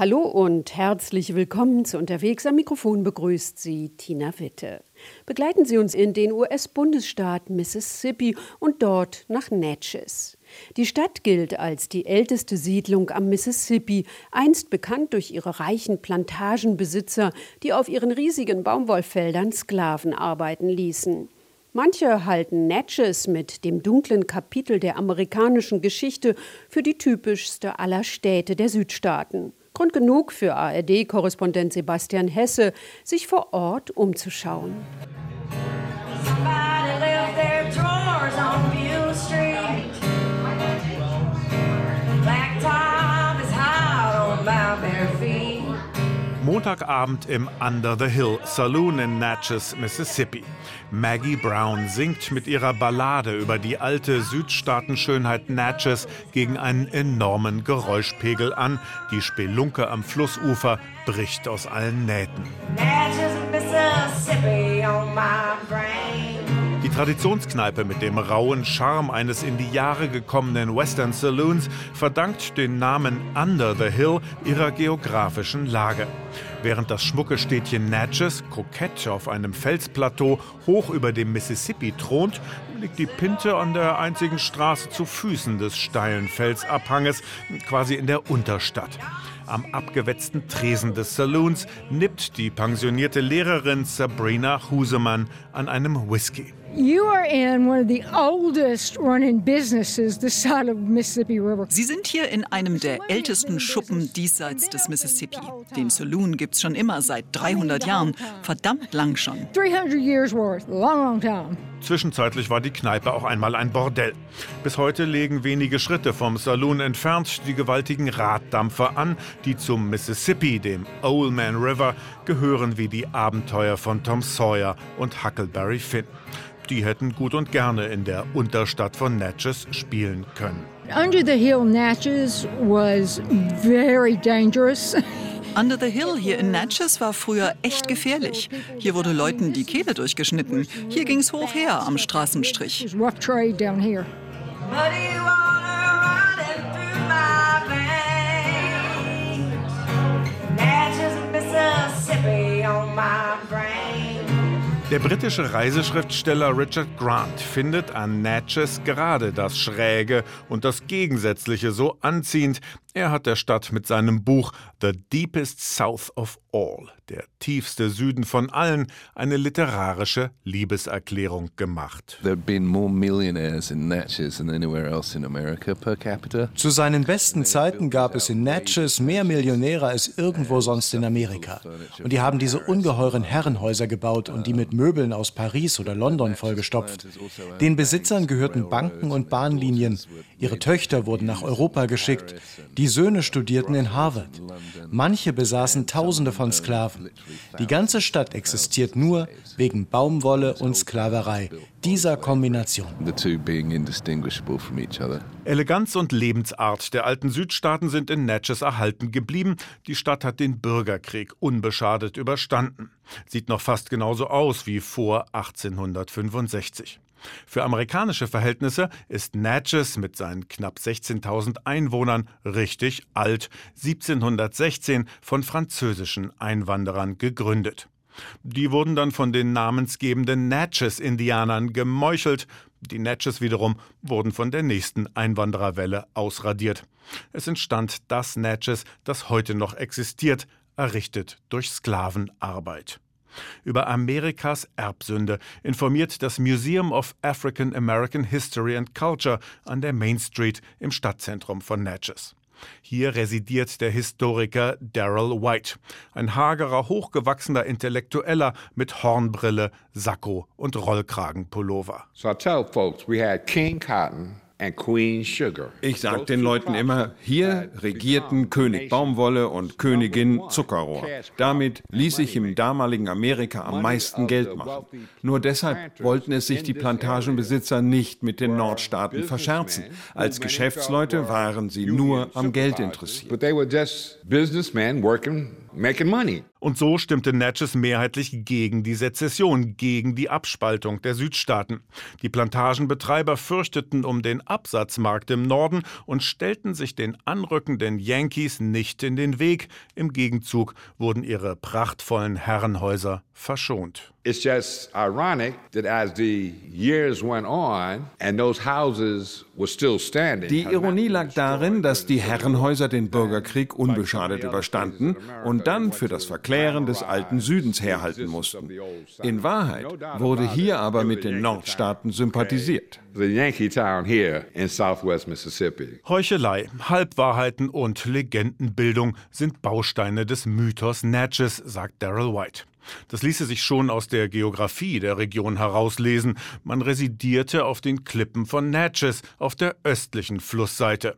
Hallo und herzlich willkommen zu Unterwegs. Am Mikrofon begrüßt Sie Tina Witte. Begleiten Sie uns in den US-Bundesstaat Mississippi und dort nach Natchez. Die Stadt gilt als die älteste Siedlung am Mississippi, einst bekannt durch ihre reichen Plantagenbesitzer, die auf ihren riesigen Baumwollfeldern Sklaven arbeiten ließen. Manche halten Natchez mit dem dunklen Kapitel der amerikanischen Geschichte für die typischste aller Städte der Südstaaten. Grund genug für ARD-Korrespondent Sebastian Hesse, sich vor Ort umzuschauen. Montagabend im Under the Hill Saloon in Natchez, Mississippi. Maggie Brown singt mit ihrer Ballade über die alte Südstaatenschönheit Natchez gegen einen enormen Geräuschpegel an. Die Spelunke am Flussufer bricht aus allen Nähten. Natchez, Mississippi on my brain. Die Traditionskneipe mit dem rauen Charme eines in die Jahre gekommenen Western Saloons verdankt den Namen Under the Hill ihrer geografischen Lage. Während das schmucke Städtchen Natchez, kokett auf einem Felsplateau hoch über dem Mississippi thront, liegt die Pinte an der einzigen Straße zu Füßen des steilen Felsabhanges, quasi in der Unterstadt. Am abgewetzten Tresen des Saloons nippt die pensionierte Lehrerin Sabrina Husemann an einem Whisky. You are in one of the oldest running businesses this side of Mississippi River. Sie sind hier in einem der ältesten Schuppen diesseits des Mississippi. Den Saloon gibt's schon immer seit 300 Jahren, verdammt lang schon. 300 years worth, long, long time. Zwischenzeitlich war die Kneipe auch einmal ein Bordell. Bis heute legen wenige Schritte vom Saloon entfernt die gewaltigen Raddampfer an, die zum Mississippi, dem Old Man River, gehören wie die Abenteuer von Tom Sawyer und Huckleberry Finn die hätten gut und gerne in der Unterstadt von Natchez spielen können. Under the Hill Natchez was very dangerous. Under the Hill hier in Natchez war früher echt gefährlich. Hier wurde Leuten die Kehle durchgeschnitten. Hier ging's hoch her am Straßenstrich. Rough trade down here. Der britische Reiseschriftsteller Richard Grant findet an Natchez gerade das Schräge und das Gegensätzliche so anziehend, er hat der Stadt mit seinem Buch The Deepest South of All, der tiefste Süden von allen, eine literarische Liebeserklärung gemacht. Zu seinen besten Zeiten gab es in Natchez mehr Millionäre als irgendwo sonst in Amerika. Und die haben diese ungeheuren Herrenhäuser gebaut und die mit Möbeln aus Paris oder London vollgestopft. Den Besitzern gehörten Banken und Bahnlinien. Ihre Töchter wurden nach Europa geschickt. Die Söhne studierten in Harvard. Manche besaßen Tausende von Sklaven. Die ganze Stadt existiert nur wegen Baumwolle und Sklaverei, dieser Kombination. Eleganz und Lebensart der alten Südstaaten sind in Natchez erhalten geblieben. Die Stadt hat den Bürgerkrieg unbeschadet überstanden. Sieht noch fast genauso aus wie vor 1865. Für amerikanische Verhältnisse ist Natchez mit seinen knapp 16.000 Einwohnern richtig alt, 1716 von französischen Einwanderern gegründet. Die wurden dann von den namensgebenden Natchez-Indianern gemeuchelt. Die Natchez wiederum wurden von der nächsten Einwandererwelle ausradiert. Es entstand das Natchez, das heute noch existiert, errichtet durch Sklavenarbeit. Über Amerikas Erbsünde informiert das Museum of African American History and Culture an der Main Street im Stadtzentrum von Natchez. Hier residiert der Historiker Daryl White, ein hagerer, hochgewachsener Intellektueller mit Hornbrille, Sakko und Rollkragenpullover. So I tell folks we had King Cotton ich sage den Leuten immer, hier regierten König Baumwolle und Königin Zuckerrohr. Damit ließ sich im damaligen Amerika am meisten Geld machen. Nur deshalb wollten es sich die Plantagenbesitzer nicht mit den Nordstaaten verscherzen. Als Geschäftsleute waren sie nur am Geld interessiert. Und so stimmte Natchez mehrheitlich gegen die Sezession, gegen die Abspaltung der Südstaaten. Die Plantagenbetreiber fürchteten um den Absatzmarkt im Norden und stellten sich den anrückenden Yankees nicht in den Weg. Im Gegenzug wurden ihre prachtvollen Herrenhäuser verschont. It's just ironic that as the years went on and those houses. Die Ironie lag darin, dass die Herrenhäuser den Bürgerkrieg unbeschadet überstanden und dann für das Verklären des alten Südens herhalten mussten. In Wahrheit wurde hier aber mit den Nordstaaten sympathisiert. Heuchelei, Halbwahrheiten und Legendenbildung sind Bausteine des Mythos Natchez, sagt Daryl White. Das ließe sich schon aus der Geografie der Region herauslesen. Man residierte auf den Klippen von Natchez auf der östlichen Flussseite.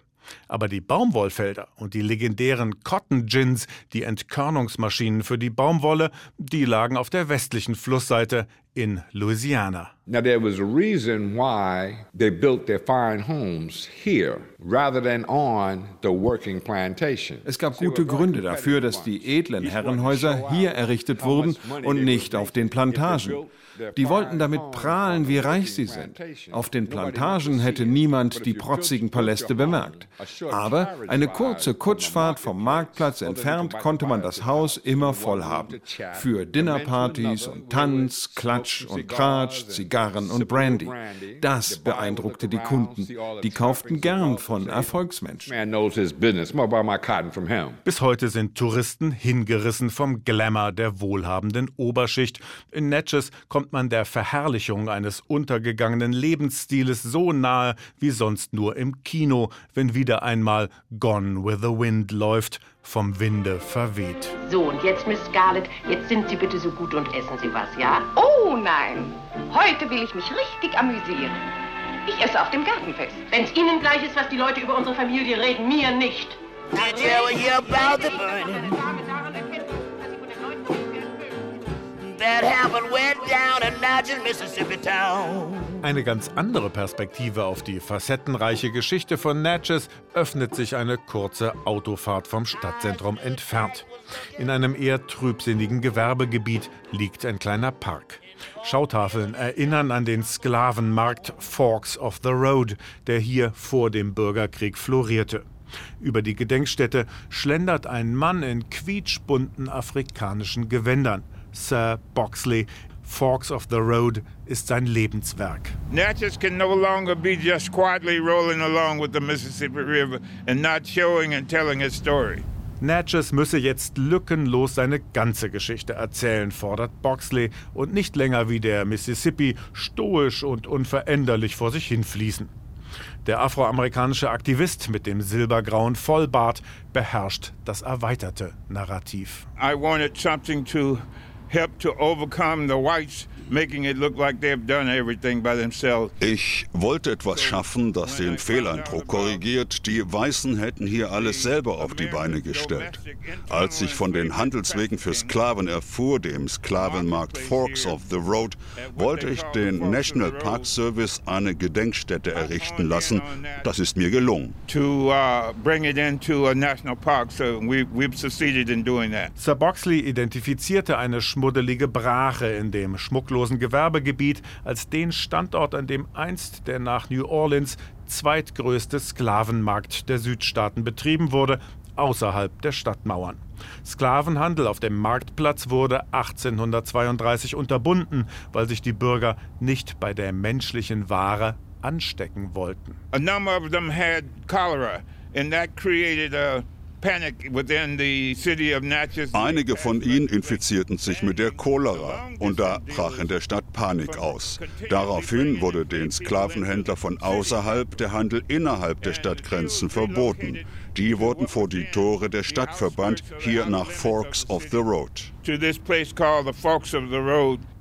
Aber die Baumwollfelder und die legendären Cotton Gins, die Entkörnungsmaschinen für die Baumwolle, die lagen auf der westlichen Flussseite in Louisiana. Now there was a reason why they built their fine homes here rather than on the working plantation. Es gab gute Gründe dafür, dass die edlen Herrenhäuser hier errichtet wurden und nicht auf den Plantagen. Die wollten damit prahlen, wie reich sie sind. Auf den Plantagen hätte niemand die protzigen Paläste bemerkt. Aber eine kurze Kutschfahrt vom Marktplatz entfernt konnte man das Haus immer voll haben. Für Dinnerpartys und Tanz, Klatsch und Tratsch, Zigarren und Brandy. Das beeindruckte die Kunden. Die kauften gern von Erfolgsmenschen. Bis heute sind Touristen hingerissen vom Glamour der wohlhabenden Oberschicht. In Natchez kommt man der Verherrlichung eines untergegangenen Lebensstiles so nahe wie sonst nur im Kino, wenn wieder einmal Gone with the Wind läuft vom Winde verweht. So, und jetzt, Miss Scarlett, jetzt sind Sie bitte so gut und essen Sie was, ja? Oh nein, heute will ich mich richtig amüsieren. Ich esse auf dem Gartenfest. Wenn's Ihnen gleich ist, was die Leute über unsere Familie reden, mir nicht. I tell you about the burning. That happened Eine ganz andere Perspektive auf die facettenreiche Geschichte von Natchez öffnet sich eine kurze Autofahrt vom Stadtzentrum entfernt. In einem eher trübsinnigen Gewerbegebiet liegt ein kleiner Park. Schautafeln erinnern an den Sklavenmarkt Forks of the Road, der hier vor dem Bürgerkrieg florierte. Über die Gedenkstätte schlendert ein Mann in quietschbunten afrikanischen Gewändern. Sir Boxley Forks of the Road ist sein Lebenswerk. Natchez can no longer be just quietly rolling along with the Mississippi River and not showing and telling its story. Natchez müsse jetzt lückenlos seine ganze Geschichte erzählen, fordert Boxley, und nicht länger wie der Mississippi stoisch und unveränderlich vor sich hinfließen. Der afroamerikanische Aktivist mit dem silbergrauen Vollbart beherrscht das erweiterte Narrativ. I wanted something to help to overcome the whites ich wollte etwas schaffen, das den Fehleindruck korrigiert, die Weißen hätten hier alles selber auf die Beine gestellt. Als ich von den Handelswegen für Sklaven erfuhr, dem Sklavenmarkt Forks of the Road, wollte ich den National Park Service eine Gedenkstätte errichten lassen. Das ist mir gelungen. Uh, Sir Boxley identifizierte eine schmuddelige Brache, in dem schmucklos kostenlosen Gewerbegebiet als den Standort, an dem einst der nach New Orleans zweitgrößte Sklavenmarkt der Südstaaten betrieben wurde, außerhalb der Stadtmauern. Sklavenhandel auf dem Marktplatz wurde 1832 unterbunden, weil sich die Bürger nicht bei der menschlichen Ware anstecken wollten. A number of them had cholera and that created a Einige von ihnen infizierten sich mit der Cholera und da brach in der Stadt Panik aus. Daraufhin wurde den Sklavenhändler von außerhalb der Handel innerhalb der Stadtgrenzen verboten. Die wurden vor die Tore der Stadt verbannt, hier nach Forks of the Road.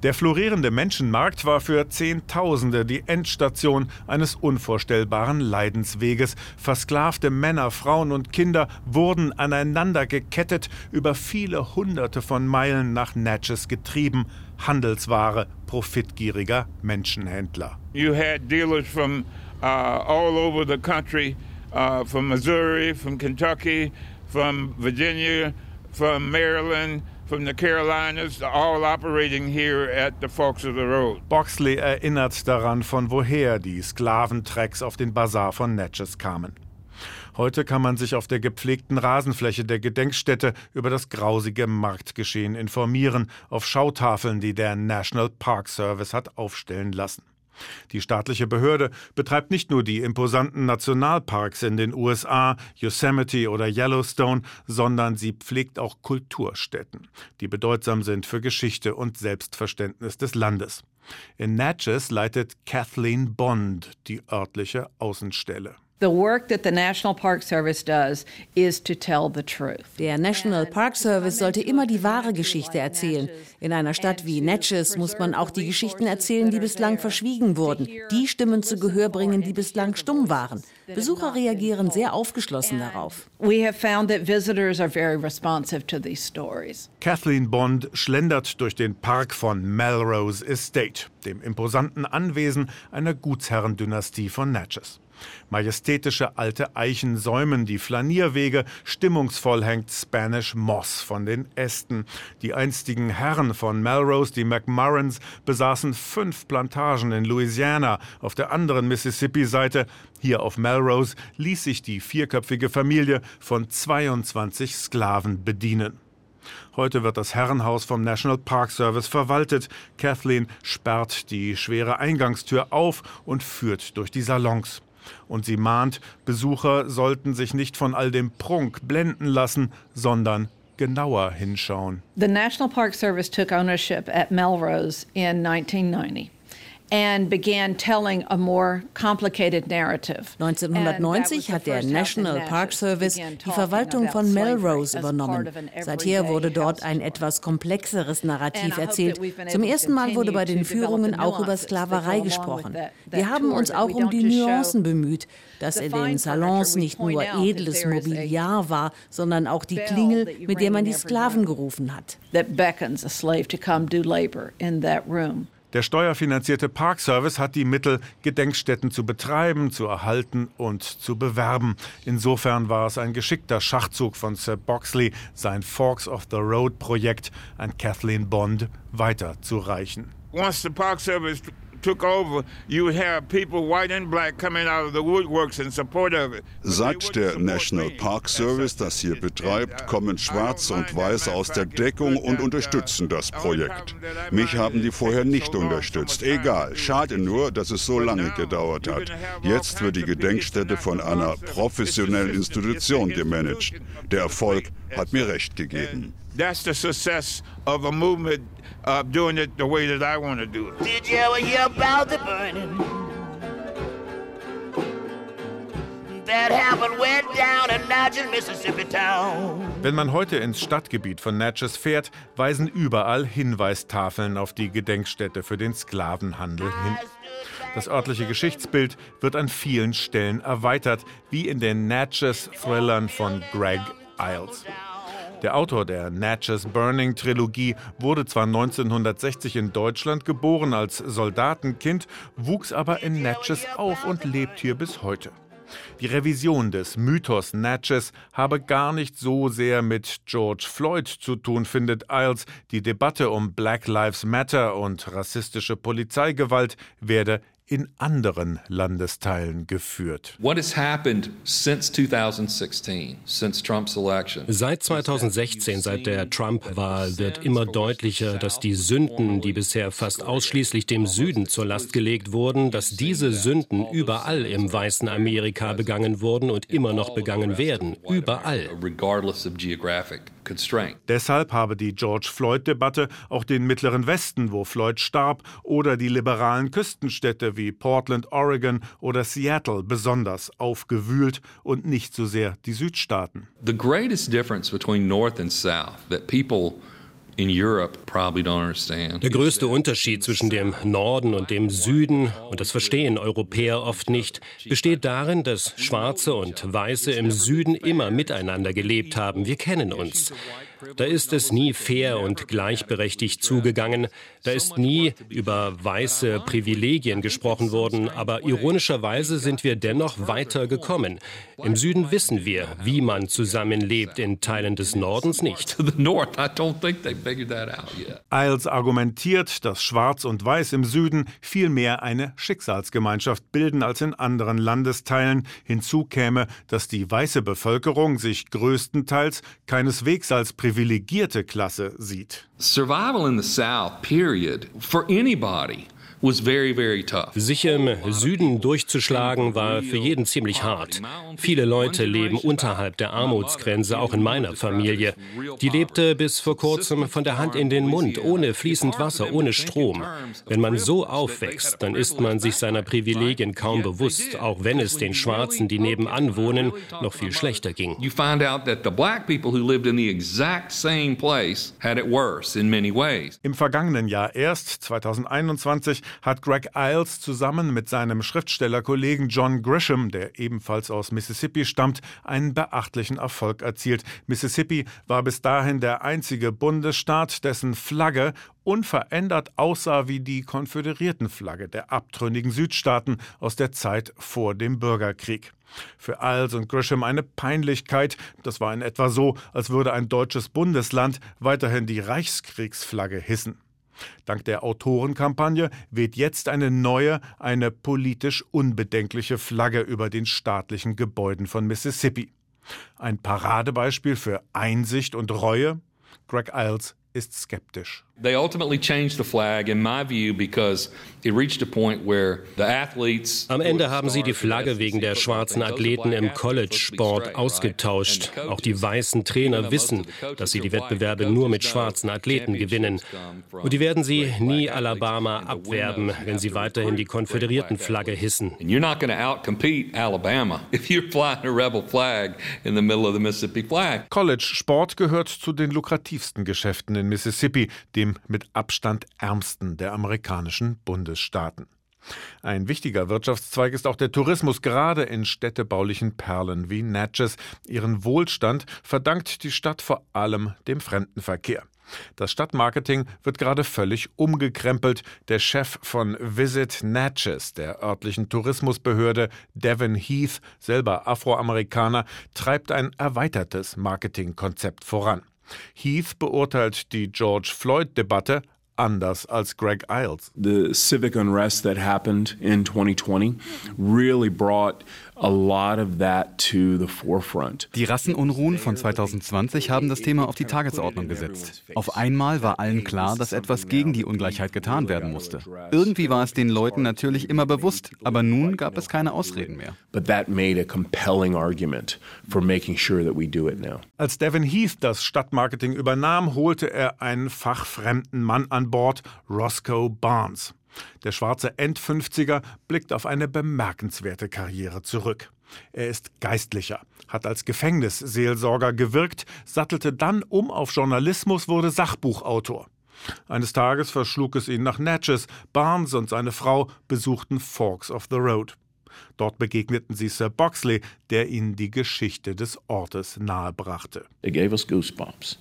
Der florierende Menschenmarkt war für Zehntausende die Endstation eines unvorstellbaren Leidensweges. Versklavte Männer, Frauen und Kinder wurden aneinander gekettet, über viele Hunderte von Meilen nach Natchez getrieben. Handelsware profitgieriger Menschenhändler. You had dealers from uh, all over the country uh, from Missouri, from Kentucky, from Virginia, from Maryland, from the Carolinas, all operating here at the forks of the road. Boxley erinnert daran, von woher die Sklaventrecks auf den Bazar von Natchez kamen. Heute kann man sich auf der gepflegten Rasenfläche der Gedenkstätte über das grausige Marktgeschehen informieren, auf Schautafeln, die der National Park Service hat aufstellen lassen. Die staatliche Behörde betreibt nicht nur die imposanten Nationalparks in den USA, Yosemite oder Yellowstone, sondern sie pflegt auch Kulturstätten, die bedeutsam sind für Geschichte und Selbstverständnis des Landes. In Natchez leitet Kathleen Bond die örtliche Außenstelle. The work that the National Park Service does is to tell the truth. Der National Park Service sollte immer die wahre Geschichte erzählen. In einer Stadt wie Natchez muss man auch die Geschichten erzählen, die bislang verschwiegen wurden, die Stimmen zu Gehör bringen, die bislang stumm waren. Besucher reagieren sehr aufgeschlossen darauf. We have found that visitors are very responsive to these stories. Kathleen Bond schlendert durch den Park von Melrose Estate, dem imposanten Anwesen einer Gutsherrendynastie von Natchez. Majestätische alte Eichen säumen die Flanierwege, stimmungsvoll hängt Spanish Moss von den Ästen. Die einstigen Herren von Melrose, die McMurrans, besaßen fünf Plantagen in Louisiana. Auf der anderen Mississippi-Seite, hier auf Melrose, ließ sich die vierköpfige Familie von 22 Sklaven bedienen. Heute wird das Herrenhaus vom National Park Service verwaltet. Kathleen sperrt die schwere Eingangstür auf und führt durch die Salons. Und sie mahnt, Besucher sollten sich nicht von all dem Prunk blenden lassen, sondern genauer hinschauen. The National Park Service took ownership at Melrose in 1990. 1990 hat der National Park Service die Verwaltung von Melrose übernommen. Seither wurde dort ein etwas komplexeres Narrativ erzählt. Zum ersten Mal wurde bei den Führungen auch über Sklaverei gesprochen. Wir haben uns auch um die Nuancen bemüht, dass in den Salons nicht nur edles Mobiliar war, sondern auch die Klingel, mit der man die Sklaven gerufen hat. That beckons a slave to come do labor in that room. Der steuerfinanzierte Parkservice hat die Mittel, Gedenkstätten zu betreiben, zu erhalten und zu bewerben. Insofern war es ein geschickter Schachzug von Sir Boxley, sein Forks of the Road Projekt an Kathleen Bond weiterzureichen. Once the Park Service Seit der National Park Service das hier betreibt, kommen Schwarz und Weiß aus der Deckung und unterstützen das Projekt. Mich haben die vorher nicht unterstützt. Egal, schade nur, dass es so lange gedauert hat. Jetzt wird die Gedenkstätte von einer professionellen Institution gemanagt. Der Erfolg hat mir recht gegeben. That's the success of a movement uh, doing it the way that I want to do it. Did you ever hear about the burning? That happened way down in Natchez, Mississippi town. Wenn man heute ins Stadtgebiet von Natchez fährt, weisen überall Hinweistafeln auf die Gedenkstätte für den Sklavenhandel hin. Das örtliche Geschichtsbild wird an vielen Stellen erweitert, wie in den Natchez-Thrillern von Greg Iles. Der Autor der Natchez Burning Trilogie wurde zwar 1960 in Deutschland geboren als Soldatenkind, wuchs aber in Natchez auf und lebt hier bis heute. Die Revision des Mythos Natchez habe gar nicht so sehr mit George Floyd zu tun, findet Iles. Die Debatte um Black Lives Matter und rassistische Polizeigewalt werde in anderen Landesteilen geführt. Seit 2016, seit der Trump-Wahl, wird immer deutlicher, dass die Sünden, die bisher fast ausschließlich dem Süden zur Last gelegt wurden, dass diese Sünden überall im weißen Amerika begangen wurden und immer noch begangen werden. Überall. Deshalb habe die George Floyd-Debatte auch den Mittleren Westen, wo Floyd starb, oder die liberalen Küstenstädte wie Portland, Oregon oder Seattle besonders aufgewühlt und nicht so sehr die Südstaaten. The greatest difference between North and South that people Der größte Unterschied zwischen dem Norden und dem Süden, und das verstehen Europäer oft nicht, besteht darin, dass Schwarze und Weiße im Süden immer miteinander gelebt haben. Wir kennen uns. Da ist es nie fair und gleichberechtigt zugegangen. Da ist nie über weiße Privilegien gesprochen worden. Aber ironischerweise sind wir dennoch weiter gekommen. Im Süden wissen wir, wie man zusammenlebt, in Teilen des Nordens nicht. Isles argumentiert, dass Schwarz und Weiß im Süden vielmehr eine Schicksalsgemeinschaft bilden als in anderen Landesteilen. Hinzu käme, dass die weiße Bevölkerung sich größtenteils keineswegs als Privilegien privilegierte Klasse sieht. Survival in the South, period, for anybody sich im Süden durchzuschlagen war für jeden ziemlich hart. Viele Leute leben unterhalb der Armutsgrenze, auch in meiner Familie. Die lebte bis vor kurzem von der Hand in den Mund, ohne fließend Wasser, ohne Strom. Wenn man so aufwächst, dann ist man sich seiner Privilegien kaum bewusst, auch wenn es den Schwarzen, die nebenan wohnen, noch viel schlechter ging. Im vergangenen Jahr erst, 2021, hat Greg Iles zusammen mit seinem Schriftstellerkollegen John Grisham, der ebenfalls aus Mississippi stammt, einen beachtlichen Erfolg erzielt. Mississippi war bis dahin der einzige Bundesstaat, dessen Flagge unverändert aussah wie die Konföderiertenflagge der abtrünnigen Südstaaten aus der Zeit vor dem Bürgerkrieg. Für Iles und Grisham eine Peinlichkeit. Das war in etwa so, als würde ein deutsches Bundesland weiterhin die Reichskriegsflagge hissen. Dank der Autorenkampagne weht jetzt eine neue, eine politisch unbedenkliche Flagge über den staatlichen Gebäuden von Mississippi. Ein Paradebeispiel für Einsicht und Reue? Greg Iles ist skeptisch. They ultimately changed the flag, in my view, because it reached a point where the athletes. Am Ende haben sie die Flagge wegen der schwarzen Athleten im College-Sport ausgetauscht. Auch die weißen Trainer wissen, dass sie die Wettbewerbe nur mit schwarzen Athleten gewinnen. Und die werden sie nie Alabama abwerben, wenn sie weiterhin die konföderierten Flagge hissen. You're not going to outcompete Alabama if you're flying a rebel flag in the middle of the Mississippi flag. College-Sport gehört zu den lukrativsten Geschäften in Mississippi, dem mit Abstand ärmsten der amerikanischen Bundesstaaten. Ein wichtiger Wirtschaftszweig ist auch der Tourismus, gerade in städtebaulichen Perlen wie Natchez. Ihren Wohlstand verdankt die Stadt vor allem dem Fremdenverkehr. Das Stadtmarketing wird gerade völlig umgekrempelt. Der Chef von Visit Natchez, der örtlichen Tourismusbehörde, Devin Heath, selber Afroamerikaner, treibt ein erweitertes Marketingkonzept voran. Heath beurteilt die George Floyd-Debatte anders als Greg Iles. The civic unrest that happened in 2020 really brought die Rassenunruhen von 2020 haben das Thema auf die Tagesordnung gesetzt. Auf einmal war allen klar, dass etwas gegen die Ungleichheit getan werden musste. Irgendwie war es den Leuten natürlich immer bewusst, aber nun gab es keine Ausreden mehr. Als Devin Heath das Stadtmarketing übernahm, holte er einen fachfremden Mann an Bord, Roscoe Barnes. Der schwarze End-50er blickt auf eine bemerkenswerte Karriere zurück. Er ist Geistlicher, hat als Gefängnisseelsorger gewirkt, sattelte dann um auf Journalismus, wurde Sachbuchautor. Eines Tages verschlug es ihn nach Natchez. Barnes und seine Frau besuchten Forks of the Road. Dort begegneten sie Sir Boxley, der ihnen die Geschichte des Ortes nahebrachte. It gave us goosebumps.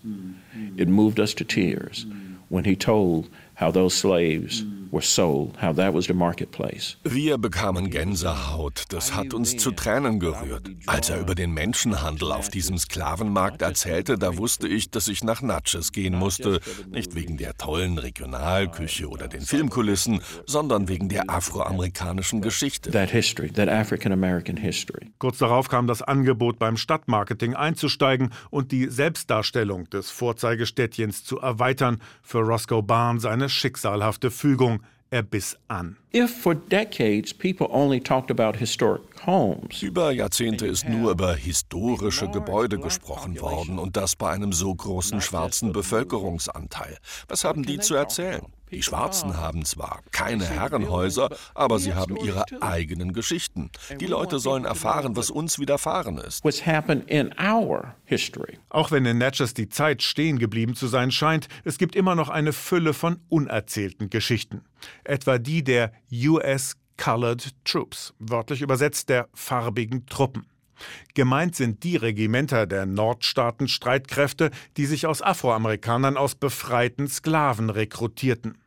It moved us to tears when he told how those slaves were sold, how that was the marketplace. Wir bekamen Gänsehaut. Das hat uns zu Tränen gerührt. Als er über den Menschenhandel auf diesem Sklavenmarkt erzählte, da wusste ich, dass ich nach Natchez gehen musste. Nicht wegen der tollen Regionalküche oder den Filmkulissen, sondern wegen der afroamerikanischen Geschichte. That history, that African American history. Kurz darauf kam das Angebot, beim Stadtmarketing einzusteigen und die Selbstdarstellung des Vorzeigestädtchens zu erweitern. Für Roscoe Barnes eine schicksalhafte Fügung. Er biss an. Über Jahrzehnte ist nur über historische Gebäude gesprochen worden und das bei einem so großen schwarzen Bevölkerungsanteil. Was haben die zu erzählen? Die Schwarzen haben zwar keine Herrenhäuser, aber sie haben ihre eigenen Geschichten. Die Leute sollen erfahren, was uns widerfahren ist. Auch wenn in Natchez die Zeit stehen geblieben zu sein scheint, es gibt immer noch eine Fülle von unerzählten Geschichten. Etwa die der US Colored Troops, wörtlich übersetzt der farbigen Truppen. Gemeint sind die Regimenter der Nordstaaten-Streitkräfte, die sich aus Afroamerikanern aus befreiten Sklaven rekrutierten.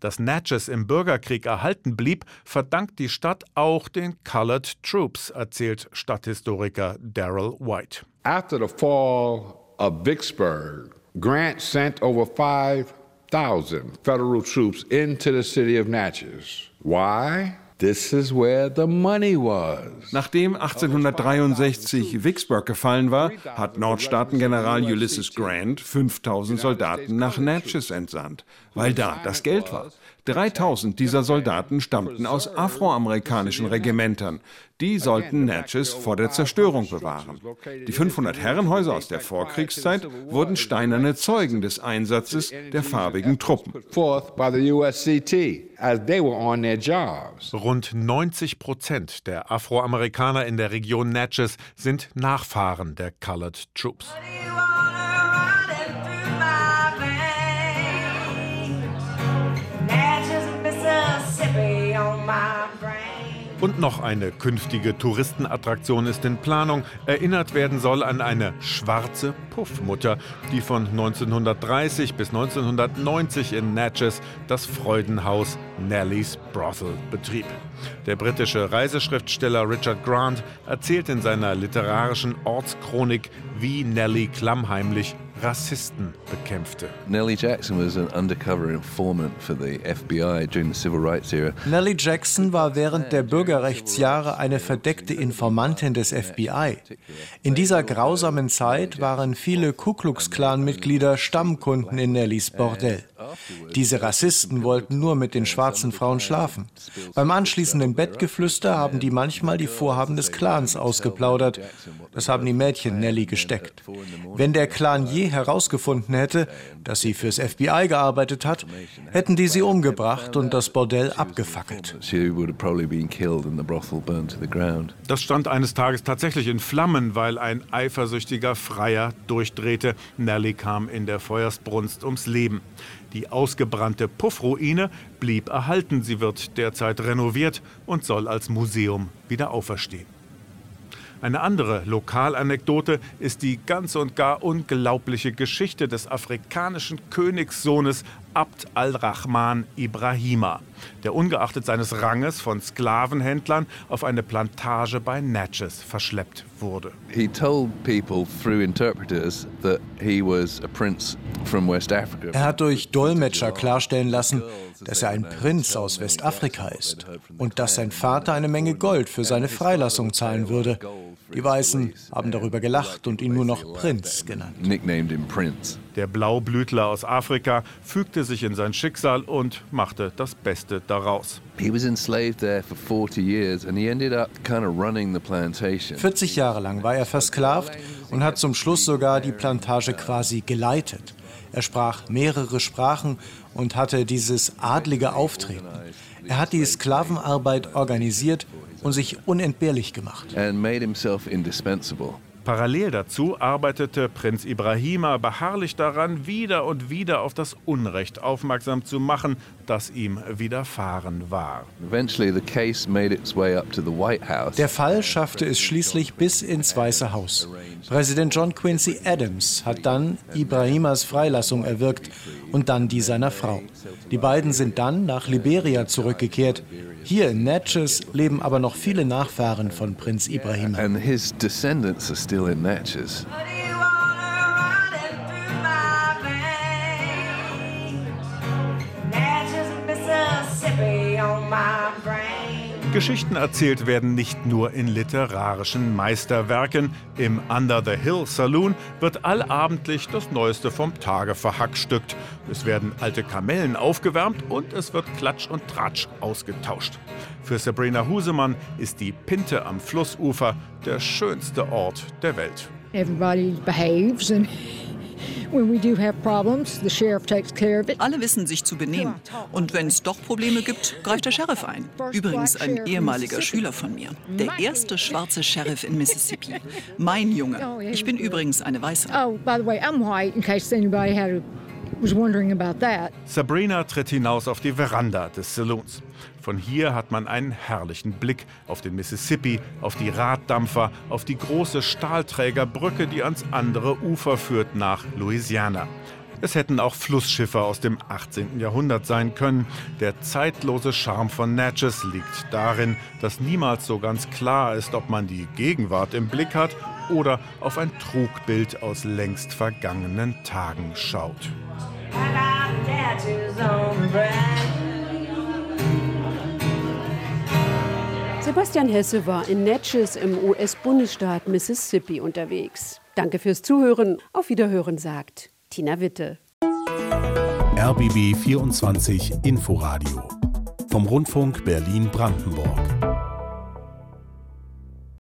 Dass Natchez im Bürgerkrieg erhalten blieb, verdankt die Stadt auch den Colored Troops, erzählt Stadthistoriker Daryl White. After the fall of Vicksburg, Grant sent over 5,000 federal troops into the city of Natchez. Why? This is where the money was. Nachdem 1863 Vicksburg gefallen war, hat Nordstaatengeneral Ulysses Grant 5000 Soldaten nach Natchez entsandt, weil da das Geld war. 3000 dieser Soldaten stammten aus afroamerikanischen Regimentern. Die sollten Natchez vor der Zerstörung bewahren. Die 500 Herrenhäuser aus der Vorkriegszeit wurden steinerne Zeugen des Einsatzes der farbigen Truppen. Rund 90 Prozent der Afroamerikaner in der Region Natchez sind Nachfahren der Colored Troops. Noch eine künftige Touristenattraktion ist in Planung. Erinnert werden soll an eine schwarze Puffmutter, die von 1930 bis 1990 in Natchez das Freudenhaus Nellies Brothel betrieb. Der britische Reiseschriftsteller Richard Grant erzählt in seiner literarischen Ortschronik, wie Nellie klammheimlich Rassisten bekämpfte. Nellie Jackson was an undercover informant for the FBI during the civil rights era. Nellie Jackson war während der Bürgerrechtsjahre eine verdeckte Informantin des FBI. In dieser grausamen Zeit waren viele Ku Klux Klan Mitglieder Stammkunden in Nellies Bordell. Diese Rassisten wollten nur mit den schwarzen Frauen schlafen. Beim anschließenden Bettgeflüster haben die manchmal die Vorhaben des Clans ausgeplaudert. Das haben die Mädchen Nellie gesteckt. Wenn der Clan je herausgefunden hätte, dass sie fürs FBI gearbeitet hat, hätten die sie umgebracht und das Bordell abgefackelt. Das stand eines Tages tatsächlich in Flammen, weil ein eifersüchtiger Freier durchdrehte. Nellie kam in der Feuersbrunst ums Leben. Die ausgebrannte Puffruine blieb erhalten. Sie wird derzeit renoviert und soll als Museum wieder auferstehen. Eine andere Lokalanekdote ist die ganz und gar unglaubliche Geschichte des afrikanischen Königssohnes Abd al-Rahman Ibrahima, der ungeachtet seines Ranges von Sklavenhändlern auf eine Plantage bei Natchez verschleppt wurde. He told people through interpreters that he was a prince from West Africa. Er hat durch Dolmetscher klarstellen lassen, dass er ein Prinz aus Westafrika ist und dass sein Vater eine Menge Gold für seine Freilassung zahlen würde. Die Weißen haben darüber gelacht und ihn nur noch Prinz genannt. Nicknamed him Prince. Der Blaublütler aus Afrika fügte sich in sein Schicksal und machte das Beste daraus. 40 Jahre lang war er versklavt und hat zum Schluss sogar die Plantage quasi geleitet. Er sprach mehrere Sprachen und hatte dieses adlige Auftreten. Er hat die Sklavenarbeit organisiert und sich unentbehrlich gemacht. And made himself indispensable. Parallel dazu arbeitete Prinz Ibrahima beharrlich daran, wieder und wieder auf das Unrecht aufmerksam zu machen, das ihm widerfahren war. Der Fall schaffte es schließlich bis ins Weiße Haus. Präsident John Quincy Adams hat dann Ibrahimas Freilassung erwirkt und dann die seiner Frau. Die beiden sind dann nach Liberia zurückgekehrt. Hier in Natchez leben aber noch viele Nachfahren von Prinz Ibrahim. And his descendants are still in Natchez. Geschichten erzählt werden nicht nur in literarischen Meisterwerken. Im Under the Hill Saloon wird allabendlich das Neueste vom Tage verhackstückt. Es werden alte Kamellen aufgewärmt und es wird Klatsch und Tratsch ausgetauscht. Für Sabrina Husemann ist die Pinte am Flussufer der schönste Ort der Welt. Everybody behaves and Alle wissen sich zu benehmen. Und wenn es doch Probleme gibt, greift der Sheriff ein. Übrigens ein ehemaliger Schüler von mir. Der erste schwarze Sheriff in Mississippi. Mein Junge. Ich bin übrigens eine Weiße. Oh, by the way, I'm white, in case anybody had was wondering about that. Sabrina tritt hinaus auf die Veranda des Saloons. Von hier hat man einen herrlichen Blick auf den Mississippi, auf die Raddampfer, auf die große Stahlträgerbrücke, die ans andere Ufer führt nach Louisiana. Es hätten auch Flussschiffe aus dem 18. Jahrhundert sein können. Der zeitlose Charme von Natchez liegt darin, dass niemals so ganz klar ist, ob man die Gegenwart im Blick hat oder auf ein Trugbild aus längst vergangenen Tagen schaut. Sebastian Hesse war in Natchez im US-Bundesstaat Mississippi unterwegs. Danke fürs Zuhören. Auf Wiederhören sagt Tina Witte. RBB 24 Inforadio vom Rundfunk Berlin-Brandenburg.